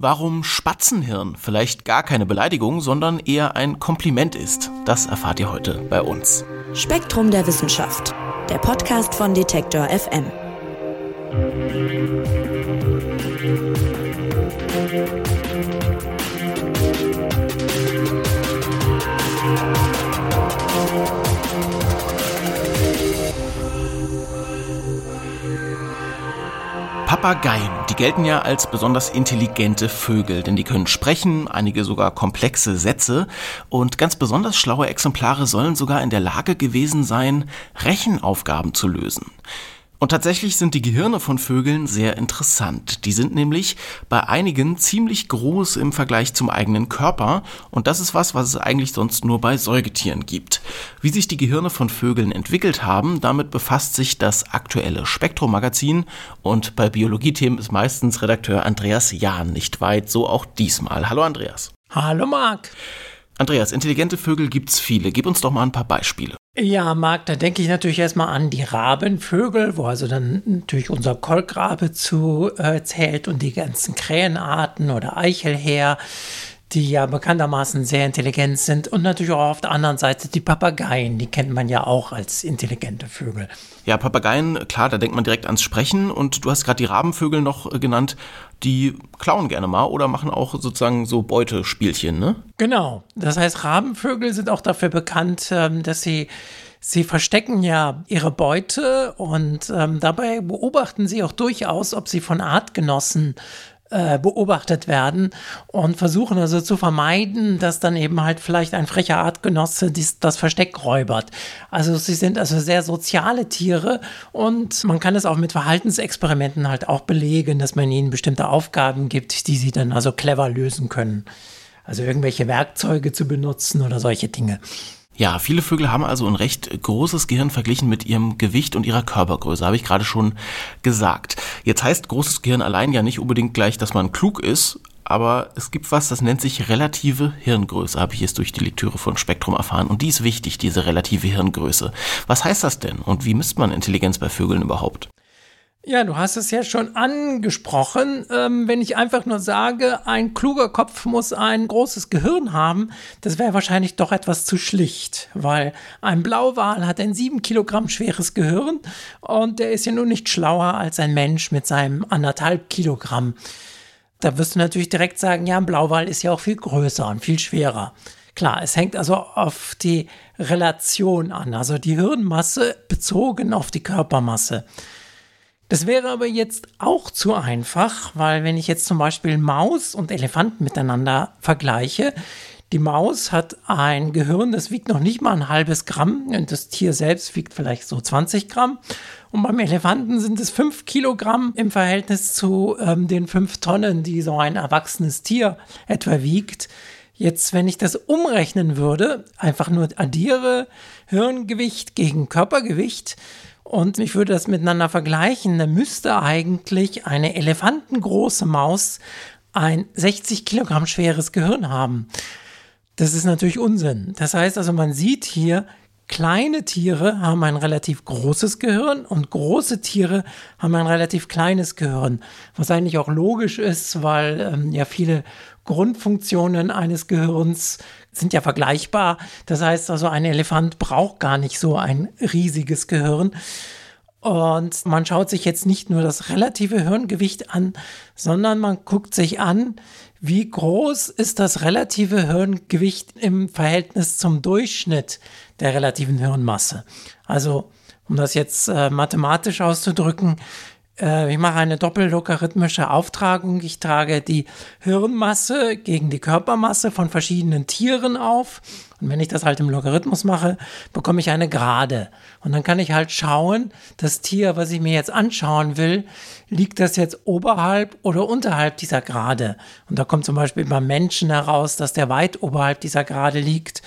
Warum Spatzenhirn vielleicht gar keine Beleidigung, sondern eher ein Kompliment ist, das erfahrt ihr heute bei uns. Spektrum der Wissenschaft, der Podcast von Detektor FM. Papageien, die gelten ja als besonders intelligente Vögel, denn die können sprechen, einige sogar komplexe Sätze und ganz besonders schlaue Exemplare sollen sogar in der Lage gewesen sein, Rechenaufgaben zu lösen. Und tatsächlich sind die Gehirne von Vögeln sehr interessant. Die sind nämlich bei einigen ziemlich groß im Vergleich zum eigenen Körper und das ist was, was es eigentlich sonst nur bei Säugetieren gibt. Wie sich die Gehirne von Vögeln entwickelt haben, damit befasst sich das aktuelle Spektrum Magazin und bei Biologiethemen ist meistens Redakteur Andreas Jahn nicht weit, so auch diesmal. Hallo Andreas. Hallo Marc. Andreas, intelligente Vögel gibt's viele. Gib uns doch mal ein paar Beispiele. Ja, Marc, da denke ich natürlich erstmal an die Rabenvögel, wo also dann natürlich unser Kolkrabe zu äh, zählt und die ganzen Krähenarten oder Eichelheer, die ja bekanntermaßen sehr intelligent sind. Und natürlich auch auf der anderen Seite die Papageien, die kennt man ja auch als intelligente Vögel. Ja, Papageien, klar, da denkt man direkt ans Sprechen. Und du hast gerade die Rabenvögel noch äh, genannt, die klauen gerne mal oder machen auch sozusagen so Beutespielchen, ne? Genau. Das heißt, Rabenvögel sind auch dafür bekannt, ähm, dass sie Sie verstecken ja ihre Beute und ähm, dabei beobachten sie auch durchaus, ob sie von Artgenossen äh, beobachtet werden und versuchen also zu vermeiden, dass dann eben halt vielleicht ein frecher Artgenosse das Versteck räubert. Also sie sind also sehr soziale Tiere und man kann es auch mit Verhaltensexperimenten halt auch belegen, dass man ihnen bestimmte Aufgaben gibt, die sie dann also clever lösen können. Also irgendwelche Werkzeuge zu benutzen oder solche Dinge. Ja, viele Vögel haben also ein recht großes Gehirn verglichen mit ihrem Gewicht und ihrer Körpergröße, habe ich gerade schon gesagt. Jetzt heißt großes Gehirn allein ja nicht unbedingt gleich, dass man klug ist, aber es gibt was, das nennt sich relative Hirngröße, habe ich jetzt durch die Lektüre von Spektrum erfahren. Und die ist wichtig, diese relative Hirngröße. Was heißt das denn und wie misst man Intelligenz bei Vögeln überhaupt? Ja, du hast es ja schon angesprochen. Ähm, wenn ich einfach nur sage, ein kluger Kopf muss ein großes Gehirn haben, das wäre wahrscheinlich doch etwas zu schlicht, weil ein Blauwal hat ein sieben Kilogramm schweres Gehirn und der ist ja nun nicht schlauer als ein Mensch mit seinem anderthalb Kilogramm. Da wirst du natürlich direkt sagen, ja, ein Blauwal ist ja auch viel größer und viel schwerer. Klar, es hängt also auf die Relation an, also die Hirnmasse bezogen auf die Körpermasse. Das wäre aber jetzt auch zu einfach, weil wenn ich jetzt zum Beispiel Maus und Elefant miteinander vergleiche, die Maus hat ein Gehirn, das wiegt noch nicht mal ein halbes Gramm und das Tier selbst wiegt vielleicht so 20 Gramm. Und beim Elefanten sind es 5 Kilogramm im Verhältnis zu ähm, den 5 Tonnen, die so ein erwachsenes Tier etwa wiegt. Jetzt, wenn ich das umrechnen würde, einfach nur addiere Hirngewicht gegen Körpergewicht, und ich würde das miteinander vergleichen, dann müsste eigentlich eine elefantengroße Maus ein 60 Kilogramm schweres Gehirn haben. Das ist natürlich Unsinn. Das heißt also, man sieht hier, kleine Tiere haben ein relativ großes Gehirn und große Tiere haben ein relativ kleines Gehirn. Was eigentlich auch logisch ist, weil ähm, ja viele Grundfunktionen eines Gehirns sind ja vergleichbar. Das heißt also, ein Elefant braucht gar nicht so ein riesiges Gehirn. Und man schaut sich jetzt nicht nur das relative Hirngewicht an, sondern man guckt sich an, wie groß ist das relative Hirngewicht im Verhältnis zum Durchschnitt der relativen Hirnmasse. Also, um das jetzt äh, mathematisch auszudrücken, äh, ich mache eine doppellogarithmische Auftragung. Ich trage die Hirnmasse gegen die Körpermasse von verschiedenen Tieren auf. Und wenn ich das halt im Logarithmus mache, bekomme ich eine Gerade. Und dann kann ich halt schauen, das Tier, was ich mir jetzt anschauen will, liegt das jetzt oberhalb oder unterhalb dieser Gerade. Und da kommt zum Beispiel beim Menschen heraus, dass der weit oberhalb dieser Gerade liegt.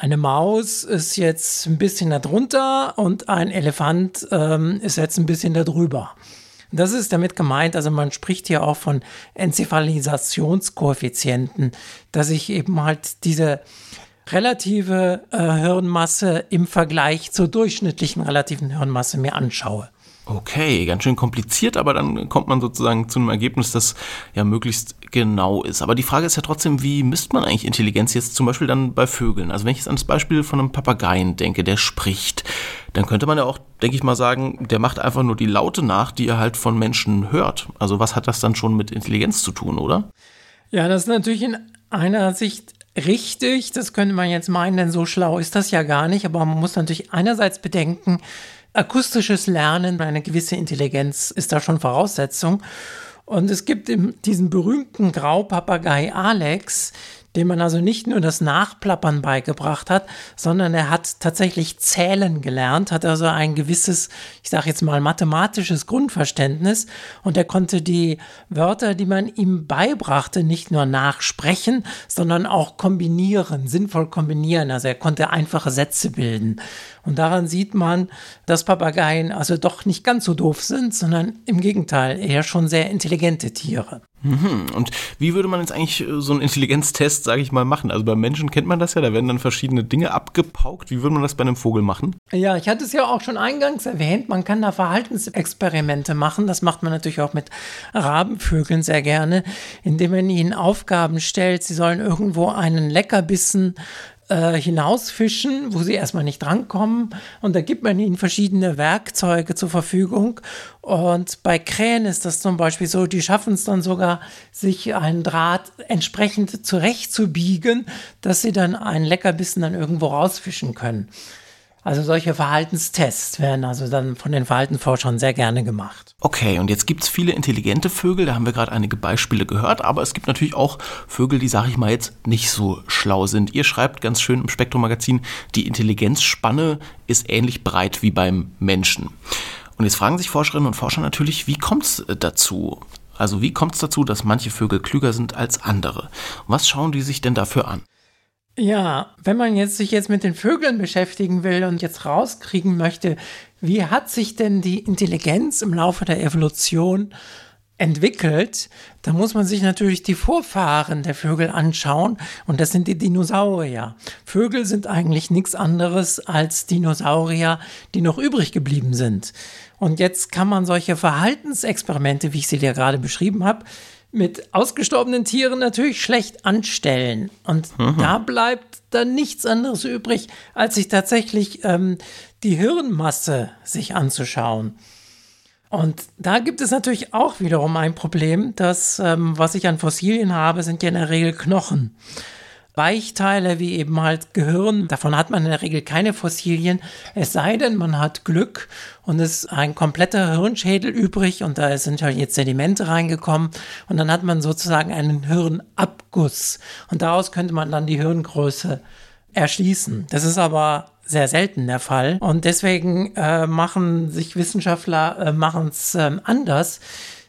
Eine Maus ist jetzt ein bisschen darunter und ein Elefant ähm, ist jetzt ein bisschen darüber. Das ist damit gemeint, also man spricht hier auch von Enzephalisationskoeffizienten, dass ich eben halt diese relative äh, Hirnmasse im Vergleich zur durchschnittlichen relativen Hirnmasse mir anschaue. Okay, ganz schön kompliziert, aber dann kommt man sozusagen zu einem Ergebnis, das ja möglichst genau ist. Aber die Frage ist ja trotzdem, wie misst man eigentlich Intelligenz jetzt zum Beispiel dann bei Vögeln? Also wenn ich jetzt an das Beispiel von einem Papageien denke, der spricht, dann könnte man ja auch, denke ich mal, sagen, der macht einfach nur die Laute nach, die er halt von Menschen hört. Also was hat das dann schon mit Intelligenz zu tun, oder? Ja, das ist natürlich in einer Sicht richtig. Das könnte man jetzt meinen, denn so schlau ist das ja gar nicht. Aber man muss natürlich einerseits bedenken, akustisches Lernen, eine gewisse Intelligenz ist da schon Voraussetzung. Und es gibt diesen berühmten Graupapagei Alex, dem man also nicht nur das Nachplappern beigebracht hat, sondern er hat tatsächlich zählen gelernt, hat also ein gewisses, ich sage jetzt mal, mathematisches Grundverständnis und er konnte die Wörter, die man ihm beibrachte, nicht nur nachsprechen, sondern auch kombinieren, sinnvoll kombinieren. Also er konnte einfache Sätze bilden. Und daran sieht man, dass Papageien also doch nicht ganz so doof sind, sondern im Gegenteil eher schon sehr intelligente Tiere. Mhm. Und wie würde man jetzt eigentlich äh, so einen Intelligenztest, sage ich mal, machen? Also beim Menschen kennt man das ja, da werden dann verschiedene Dinge abgepaukt. Wie würde man das bei einem Vogel machen? Ja, ich hatte es ja auch schon eingangs erwähnt, man kann da Verhaltensexperimente machen. Das macht man natürlich auch mit Rabenvögeln sehr gerne, indem man ihnen Aufgaben stellt. Sie sollen irgendwo einen Leckerbissen äh, hinausfischen, wo sie erstmal nicht drankommen. Und da gibt man ihnen verschiedene Werkzeuge zur Verfügung. Und bei Krähen ist das zum Beispiel so, die schaffen es dann sogar, sich einen Draht entsprechend zurechtzubiegen, dass sie dann einen Leckerbissen dann irgendwo rausfischen können. Also solche Verhaltenstests werden also dann von den Verhaltensforschern sehr gerne gemacht. Okay, und jetzt gibt es viele intelligente Vögel, da haben wir gerade einige Beispiele gehört, aber es gibt natürlich auch Vögel, die, sage ich mal, jetzt nicht so schlau sind. Ihr schreibt ganz schön im Spektrum-Magazin, die Intelligenzspanne ist ähnlich breit wie beim Menschen. Und jetzt fragen sich Forscherinnen und Forscher natürlich, wie kommt es dazu? Also wie kommt es dazu, dass manche Vögel klüger sind als andere? was schauen die sich denn dafür an? Ja, wenn man jetzt sich jetzt mit den Vögeln beschäftigen will und jetzt rauskriegen möchte, wie hat sich denn die Intelligenz im Laufe der Evolution entwickelt, dann muss man sich natürlich die Vorfahren der Vögel anschauen und das sind die Dinosaurier. Vögel sind eigentlich nichts anderes als Dinosaurier, die noch übrig geblieben sind. Und jetzt kann man solche Verhaltensexperimente, wie ich sie dir gerade beschrieben habe, mit ausgestorbenen Tieren natürlich schlecht anstellen. Und mhm. da bleibt dann nichts anderes übrig, als sich tatsächlich ähm, die Hirnmasse sich anzuschauen. Und da gibt es natürlich auch wiederum ein Problem, dass ähm, was ich an Fossilien habe, sind ja in der Regel Knochen. Weichteile wie eben halt Gehirn. Davon hat man in der Regel keine Fossilien, es sei denn, man hat Glück und es ist ein kompletter Hirnschädel übrig und da sind halt jetzt Sedimente reingekommen und dann hat man sozusagen einen Hirnabguss und daraus könnte man dann die Hirngröße erschließen. Das ist aber sehr selten der Fall und deswegen äh, machen sich Wissenschaftler äh, machen es äh, anders.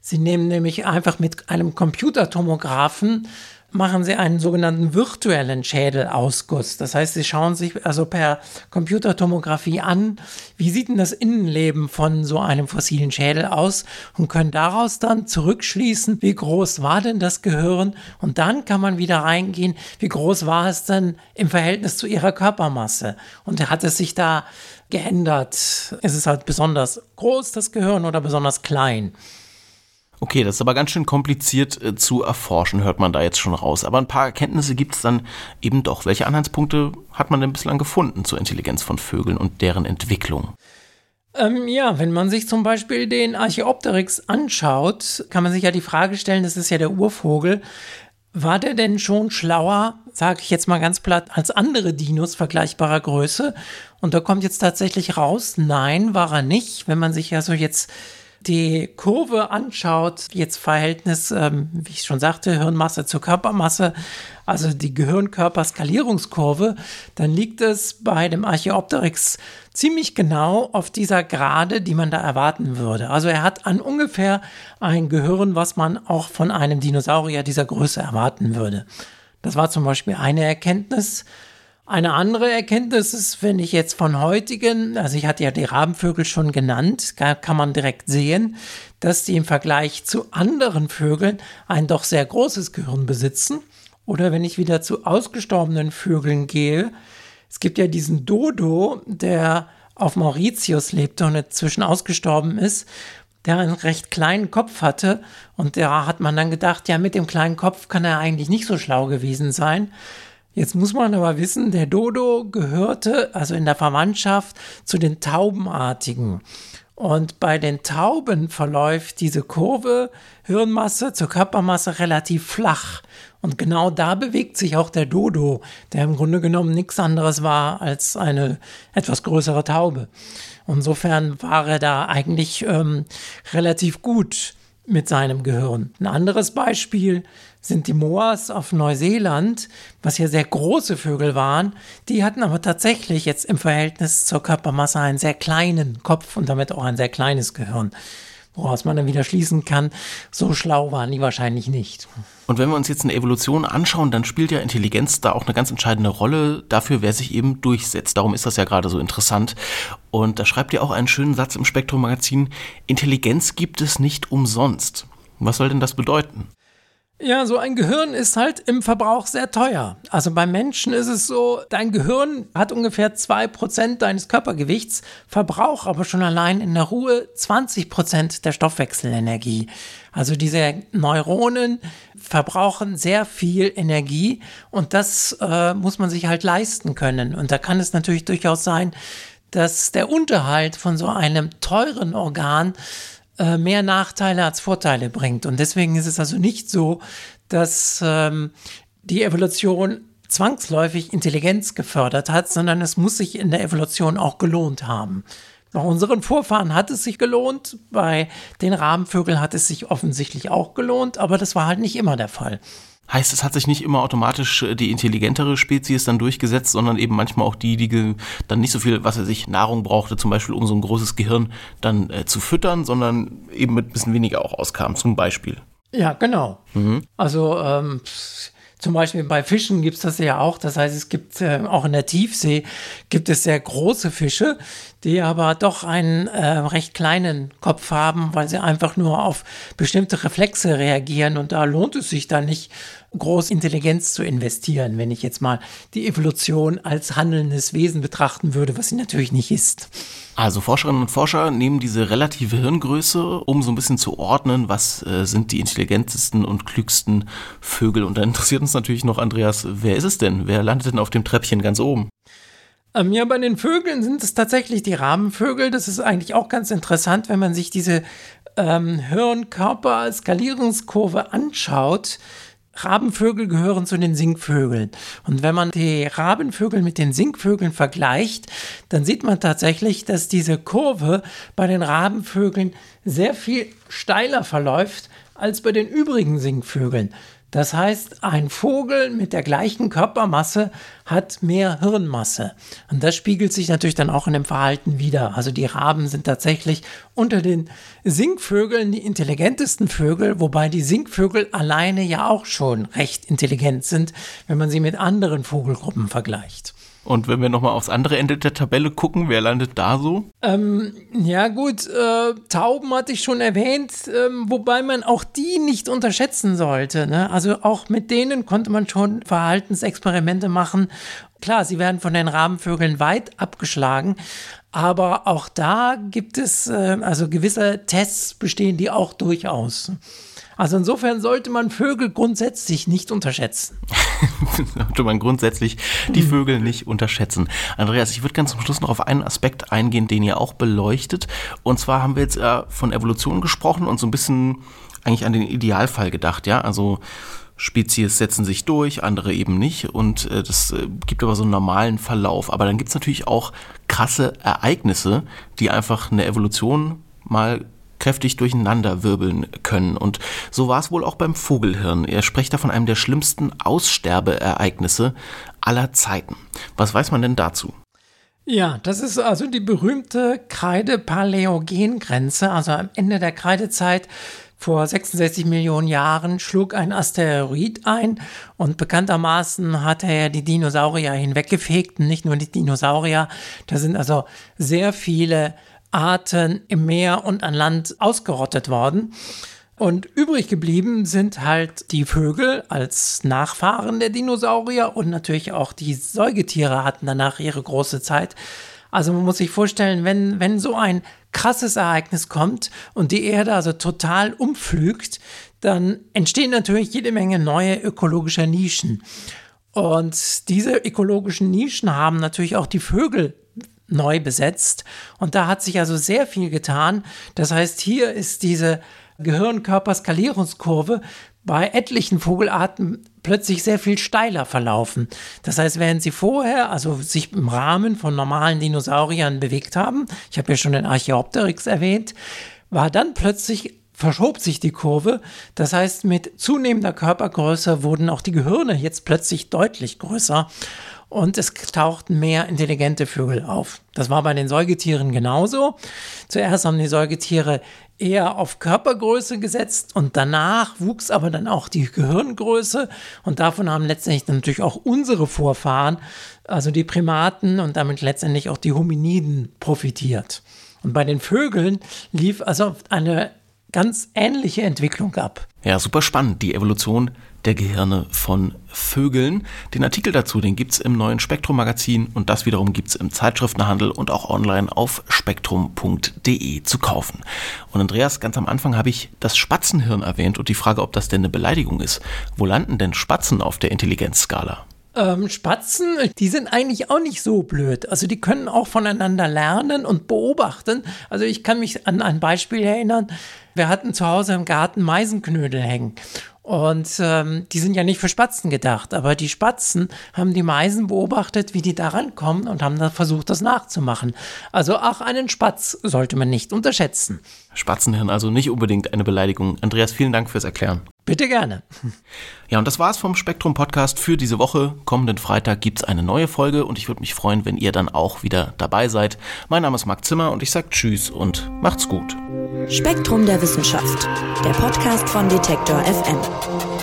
Sie nehmen nämlich einfach mit einem Computertomographen machen sie einen sogenannten virtuellen Schädelausguss. Das heißt, sie schauen sich also per Computertomographie an, wie sieht denn das Innenleben von so einem fossilen Schädel aus und können daraus dann zurückschließen, wie groß war denn das Gehirn und dann kann man wieder reingehen, wie groß war es denn im Verhältnis zu ihrer Körpermasse und hat es sich da geändert? Ist es halt besonders groß, das Gehirn, oder besonders klein? Okay, das ist aber ganz schön kompliziert äh, zu erforschen, hört man da jetzt schon raus. Aber ein paar Erkenntnisse gibt es dann eben doch. Welche Anhaltspunkte hat man denn bislang gefunden zur Intelligenz von Vögeln und deren Entwicklung? Ähm, ja, wenn man sich zum Beispiel den Archaeopteryx anschaut, kann man sich ja die Frage stellen, das ist ja der Urvogel, war der denn schon schlauer, sage ich jetzt mal ganz platt, als andere Dinos vergleichbarer Größe? Und da kommt jetzt tatsächlich raus, nein, war er nicht. Wenn man sich ja so jetzt die Kurve anschaut, jetzt Verhältnis, ähm, wie ich schon sagte, Hirnmasse zur Körpermasse, also die Gehirnkörperskalierungskurve, dann liegt es bei dem Archaeopteryx ziemlich genau auf dieser Gerade, die man da erwarten würde. Also er hat an ungefähr ein Gehirn, was man auch von einem Dinosaurier dieser Größe erwarten würde. Das war zum Beispiel eine Erkenntnis. Eine andere Erkenntnis ist, wenn ich jetzt von heutigen, also ich hatte ja die Rabenvögel schon genannt, kann man direkt sehen, dass die im Vergleich zu anderen Vögeln ein doch sehr großes Gehirn besitzen. Oder wenn ich wieder zu ausgestorbenen Vögeln gehe, es gibt ja diesen Dodo, der auf Mauritius lebte und inzwischen ausgestorben ist, der einen recht kleinen Kopf hatte. Und da hat man dann gedacht, ja, mit dem kleinen Kopf kann er eigentlich nicht so schlau gewesen sein. Jetzt muss man aber wissen, der Dodo gehörte also in der Verwandtschaft zu den Taubenartigen. Und bei den Tauben verläuft diese Kurve Hirnmasse zur Körpermasse relativ flach. Und genau da bewegt sich auch der Dodo, der im Grunde genommen nichts anderes war als eine etwas größere Taube. Insofern war er da eigentlich ähm, relativ gut mit seinem Gehirn. Ein anderes Beispiel sind die Moas auf Neuseeland, was ja sehr große Vögel waren. Die hatten aber tatsächlich jetzt im Verhältnis zur Körpermasse einen sehr kleinen Kopf und damit auch ein sehr kleines Gehirn. Woraus man dann wieder schließen kann, so schlau waren die wahrscheinlich nicht. Und wenn wir uns jetzt eine Evolution anschauen, dann spielt ja Intelligenz da auch eine ganz entscheidende Rolle dafür, wer sich eben durchsetzt. Darum ist das ja gerade so interessant. Und da schreibt ihr auch einen schönen Satz im Spektrum-Magazin, Intelligenz gibt es nicht umsonst. Was soll denn das bedeuten? Ja, so ein Gehirn ist halt im Verbrauch sehr teuer. Also beim Menschen ist es so, dein Gehirn hat ungefähr 2% deines Körpergewichts, verbraucht aber schon allein in der Ruhe 20% der Stoffwechselenergie. Also diese Neuronen verbrauchen sehr viel Energie und das äh, muss man sich halt leisten können. Und da kann es natürlich durchaus sein, dass der Unterhalt von so einem teuren Organ äh, mehr Nachteile als Vorteile bringt. Und deswegen ist es also nicht so, dass ähm, die Evolution zwangsläufig Intelligenz gefördert hat, sondern es muss sich in der Evolution auch gelohnt haben. Bei unseren Vorfahren hat es sich gelohnt, bei den Rabenvögeln hat es sich offensichtlich auch gelohnt, aber das war halt nicht immer der Fall. Heißt, es hat sich nicht immer automatisch äh, die intelligentere Spezies dann durchgesetzt, sondern eben manchmal auch die, die dann nicht so viel, was er sich Nahrung brauchte, zum Beispiel um so ein großes Gehirn dann äh, zu füttern, sondern eben mit ein bisschen weniger auch auskam, zum Beispiel. Ja, genau. Mhm. Also ähm, zum Beispiel bei Fischen gibt es das ja auch. Das heißt, es gibt äh, auch in der Tiefsee gibt es sehr große Fische, die aber doch einen äh, recht kleinen Kopf haben, weil sie einfach nur auf bestimmte Reflexe reagieren. Und da lohnt es sich dann nicht, groß Intelligenz zu investieren, wenn ich jetzt mal die Evolution als handelndes Wesen betrachten würde, was sie natürlich nicht ist. Also Forscherinnen und Forscher nehmen diese relative Hirngröße, um so ein bisschen zu ordnen, was äh, sind die intelligentesten und klügsten Vögel. Und da interessiert uns natürlich noch, Andreas, wer ist es denn? Wer landet denn auf dem Treppchen ganz oben? Ähm, ja, bei den Vögeln sind es tatsächlich die Rabenvögel. Das ist eigentlich auch ganz interessant, wenn man sich diese ähm, Hirn-Körper-Skalierungskurve anschaut Rabenvögel gehören zu den Singvögeln. Und wenn man die Rabenvögel mit den Singvögeln vergleicht, dann sieht man tatsächlich, dass diese Kurve bei den Rabenvögeln sehr viel steiler verläuft als bei den übrigen Singvögeln. Das heißt, ein Vogel mit der gleichen Körpermasse hat mehr Hirnmasse. Und das spiegelt sich natürlich dann auch in dem Verhalten wieder. Also die Raben sind tatsächlich unter den Singvögeln die intelligentesten Vögel, wobei die Singvögel alleine ja auch schon recht intelligent sind, wenn man sie mit anderen Vogelgruppen vergleicht. Und wenn wir nochmal aufs andere Ende der Tabelle gucken, wer landet da so? Ähm, ja gut, äh, Tauben hatte ich schon erwähnt, ähm, wobei man auch die nicht unterschätzen sollte. Ne? Also auch mit denen konnte man schon Verhaltensexperimente machen. Klar, sie werden von den Rabenvögeln weit abgeschlagen, aber auch da gibt es, äh, also gewisse Tests bestehen die auch durchaus. Also insofern sollte man Vögel grundsätzlich nicht unterschätzen. sollte man grundsätzlich die hm. Vögel nicht unterschätzen. Andreas, ich würde ganz zum Schluss noch auf einen Aspekt eingehen, den ihr auch beleuchtet. Und zwar haben wir jetzt äh, von Evolution gesprochen und so ein bisschen eigentlich an den Idealfall gedacht, ja? Also Spezies setzen sich durch, andere eben nicht. Und äh, das äh, gibt aber so einen normalen Verlauf. Aber dann gibt es natürlich auch krasse Ereignisse, die einfach eine Evolution mal kräftig durcheinander wirbeln können. Und so war es wohl auch beim Vogelhirn. Er spricht da von einem der schlimmsten Aussterbeereignisse aller Zeiten. Was weiß man denn dazu? Ja, das ist also die berühmte Kreide-Paläogen-Grenze. Also am Ende der Kreidezeit vor 66 Millionen Jahren schlug ein Asteroid ein und bekanntermaßen hat er die Dinosaurier hinweggefegt. Nicht nur die Dinosaurier, da sind also sehr viele Arten im Meer und an Land ausgerottet worden. Und übrig geblieben sind halt die Vögel als Nachfahren der Dinosaurier und natürlich auch die Säugetiere hatten danach ihre große Zeit. Also man muss sich vorstellen, wenn, wenn so ein krasses Ereignis kommt und die Erde also total umflügt, dann entstehen natürlich jede Menge neue ökologische Nischen. Und diese ökologischen Nischen haben natürlich auch die Vögel neu besetzt. Und da hat sich also sehr viel getan. Das heißt, hier ist diese Gehirnkörperskalierungskurve bei etlichen Vogelarten plötzlich sehr viel steiler verlaufen. Das heißt, während sie vorher, also sich im Rahmen von normalen Dinosauriern bewegt haben, ich habe ja schon den Archaeopteryx erwähnt, war dann plötzlich verschob sich die Kurve. Das heißt, mit zunehmender Körpergröße wurden auch die Gehirne jetzt plötzlich deutlich größer und es tauchten mehr intelligente Vögel auf. Das war bei den Säugetieren genauso. Zuerst haben die Säugetiere eher auf Körpergröße gesetzt und danach wuchs aber dann auch die Gehirngröße und davon haben letztendlich natürlich auch unsere Vorfahren, also die Primaten und damit letztendlich auch die Hominiden profitiert. Und bei den Vögeln lief also eine ganz ähnliche Entwicklung ab. Ja, super spannend, die Evolution der Gehirne von Vögeln. Den Artikel dazu, den gibt es im neuen Spektrum-Magazin und das wiederum gibt es im Zeitschriftenhandel und auch online auf spektrum.de zu kaufen. Und Andreas, ganz am Anfang habe ich das Spatzenhirn erwähnt und die Frage, ob das denn eine Beleidigung ist. Wo landen denn Spatzen auf der Intelligenzskala? Ähm, Spatzen, die sind eigentlich auch nicht so blöd. Also die können auch voneinander lernen und beobachten. Also ich kann mich an ein Beispiel erinnern. Wir hatten zu Hause im Garten Meisenknödel hängen. Und ähm, die sind ja nicht für Spatzen gedacht, aber die Spatzen haben die Meisen beobachtet, wie die da rankommen und haben dann versucht, das nachzumachen. Also auch einen Spatz sollte man nicht unterschätzen. Spatzenhirn also nicht unbedingt eine Beleidigung. Andreas, vielen Dank fürs Erklären. Bitte gerne. Ja, und das war's vom Spektrum Podcast für diese Woche. Kommenden Freitag gibt's eine neue Folge und ich würde mich freuen, wenn ihr dann auch wieder dabei seid. Mein Name ist Marc Zimmer und ich sage Tschüss und macht's gut. Spektrum der Wissenschaft, der Podcast von Detektor FM.